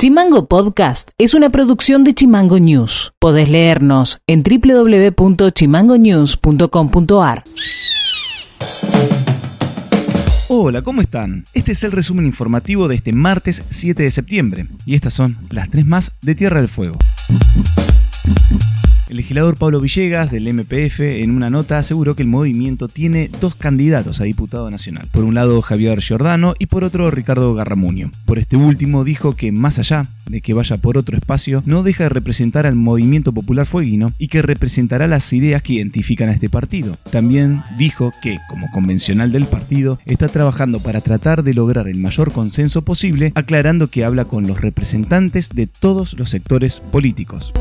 Chimango Podcast es una producción de Chimango News. Podés leernos en www.chimangonews.com.ar. Hola, ¿cómo están? Este es el resumen informativo de este martes 7 de septiembre y estas son las tres más de Tierra del Fuego. Legislador Pablo Villegas del MPF en una nota aseguró que el movimiento tiene dos candidatos a diputado nacional. Por un lado Javier Giordano y por otro Ricardo Garramuño. Por este último dijo que más allá de que vaya por otro espacio, no deja de representar al movimiento popular fueguino y que representará las ideas que identifican a este partido. También dijo que, como convencional del partido, está trabajando para tratar de lograr el mayor consenso posible, aclarando que habla con los representantes de todos los sectores políticos.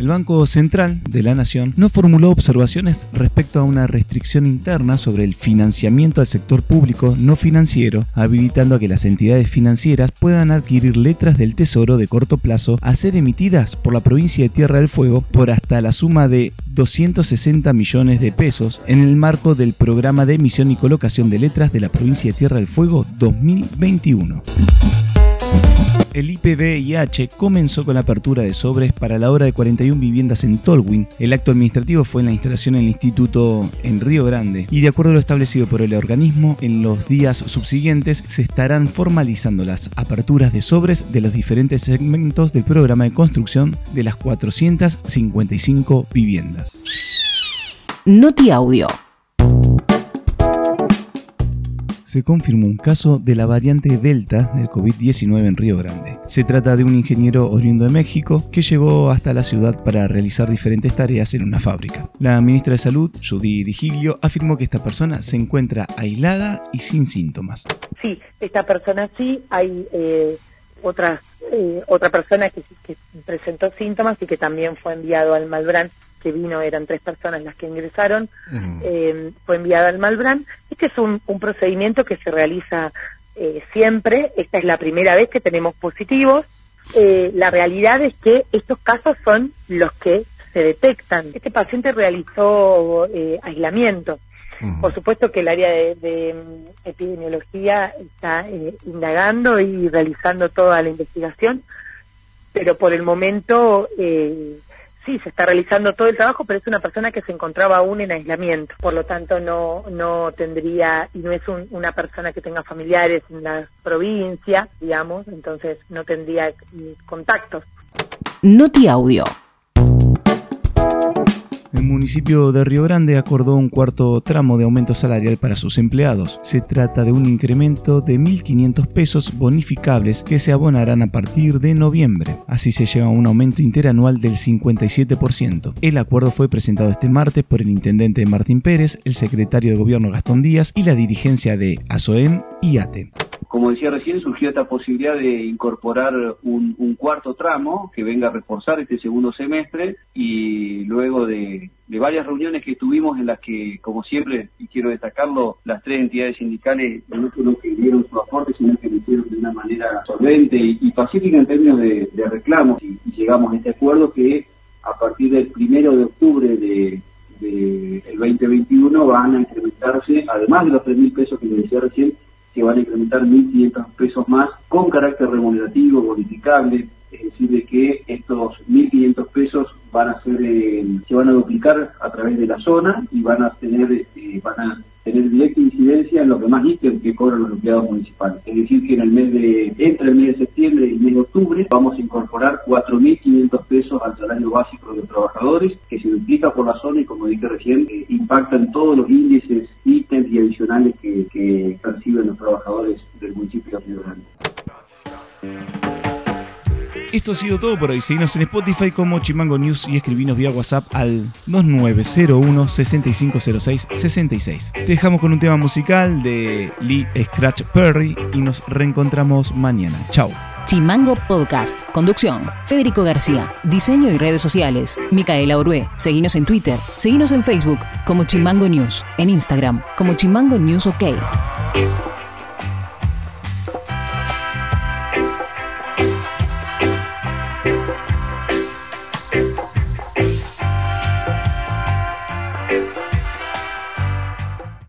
El Banco Central de la Nación no formuló observaciones respecto a una restricción interna sobre el financiamiento al sector público no financiero, habilitando a que las entidades financieras puedan adquirir letras del Tesoro de corto plazo a ser emitidas por la provincia de Tierra del Fuego por hasta la suma de 260 millones de pesos en el marco del programa de emisión y colocación de letras de la provincia de Tierra del Fuego 2021 el IPVIH comenzó con la apertura de sobres para la obra de 41 viviendas en Tolwyn. El acto administrativo fue en la instalación en el instituto en Río Grande y de acuerdo a lo establecido por el organismo, en los días subsiguientes se estarán formalizando las aperturas de sobres de los diferentes segmentos del programa de construcción de las 455 viviendas. Noti Audio confirmó un caso de la variante Delta del COVID-19 en Río Grande. Se trata de un ingeniero oriundo de México que llegó hasta la ciudad para realizar diferentes tareas en una fábrica. La ministra de Salud, Judy Digilio, afirmó que esta persona se encuentra aislada y sin síntomas. Sí, esta persona sí, hay eh, otra, eh, otra persona que, que presentó síntomas y que también fue enviado al Malbrán que vino, eran tres personas las que ingresaron, eh, fue enviada al Malbrán. Este es un, procedimiento que se realiza eh, siempre, esta es la primera vez que tenemos positivos. Eh, la realidad es que estos casos son los que se detectan. Este paciente realizó aislamiento. Por supuesto que el área de, de epidemiología está indagando y realizando toda la investigación, pero por el momento eh, sí, se está realizando todo el trabajo, pero es una persona que se encontraba aún en aislamiento. Por lo tanto, no, no tendría, y no es una persona que tenga familiares en la provincia, digamos, entonces no tendría contactos. Noti Audio. El municipio de Río Grande acordó un cuarto tramo de aumento salarial para sus empleados. Se trata de un incremento de 1.500 pesos bonificables que se abonarán a partir de noviembre. Así se llega a un aumento interanual del 57%. El acuerdo fue presentado este martes por el intendente Martín Pérez, el secretario de gobierno Gastón Díaz y la dirigencia de ASOEM y ATE como decía recién, surgió esta posibilidad de incorporar un, cuarto tramo que venga a reforzar este segundo semestre y luego de, varias reuniones que tuvimos en las que, como siempre, y quiero destacarlo, las tres entidades sindicales no solo que dieron su aporte, sino que lo de una manera solvente y, pacífica en términos de, reclamos. Y, llegamos a este acuerdo que a partir del primero de octubre de, el 2021 van a incrementarse, además de los 3.000 pesos que les decía recién, incrementar 1.500 pesos más con carácter remunerativo, bonificable, es decir, de que estos 1.500 pesos van a ser, eh, se van a duplicar a través de la zona y van a tener, eh, van a tener directa incidencia en lo que más ítem que cobran los empleados municipales. Es decir, que en el mes de, entre el mes de septiembre y el mes de octubre, vamos a incorporar 4.500 pesos al salario básico de los trabajadores, que se duplica por la zona y, como dije recién, eh, impactan todos los índices, adicionales que, que perciben los trabajadores del municipio de Grande. Esto ha sido todo por hoy. Seguimos en Spotify como Chimango News y escribinos vía WhatsApp al 2901 6506 66. Te dejamos con un tema musical de Lee Scratch Perry y nos reencontramos mañana. Chao. Chimango Podcast. Conducción. Federico García. Diseño y redes sociales. Micaela Orué. Seguinos en Twitter. Seguinos en Facebook como Chimango News. En Instagram como Chimango News OK.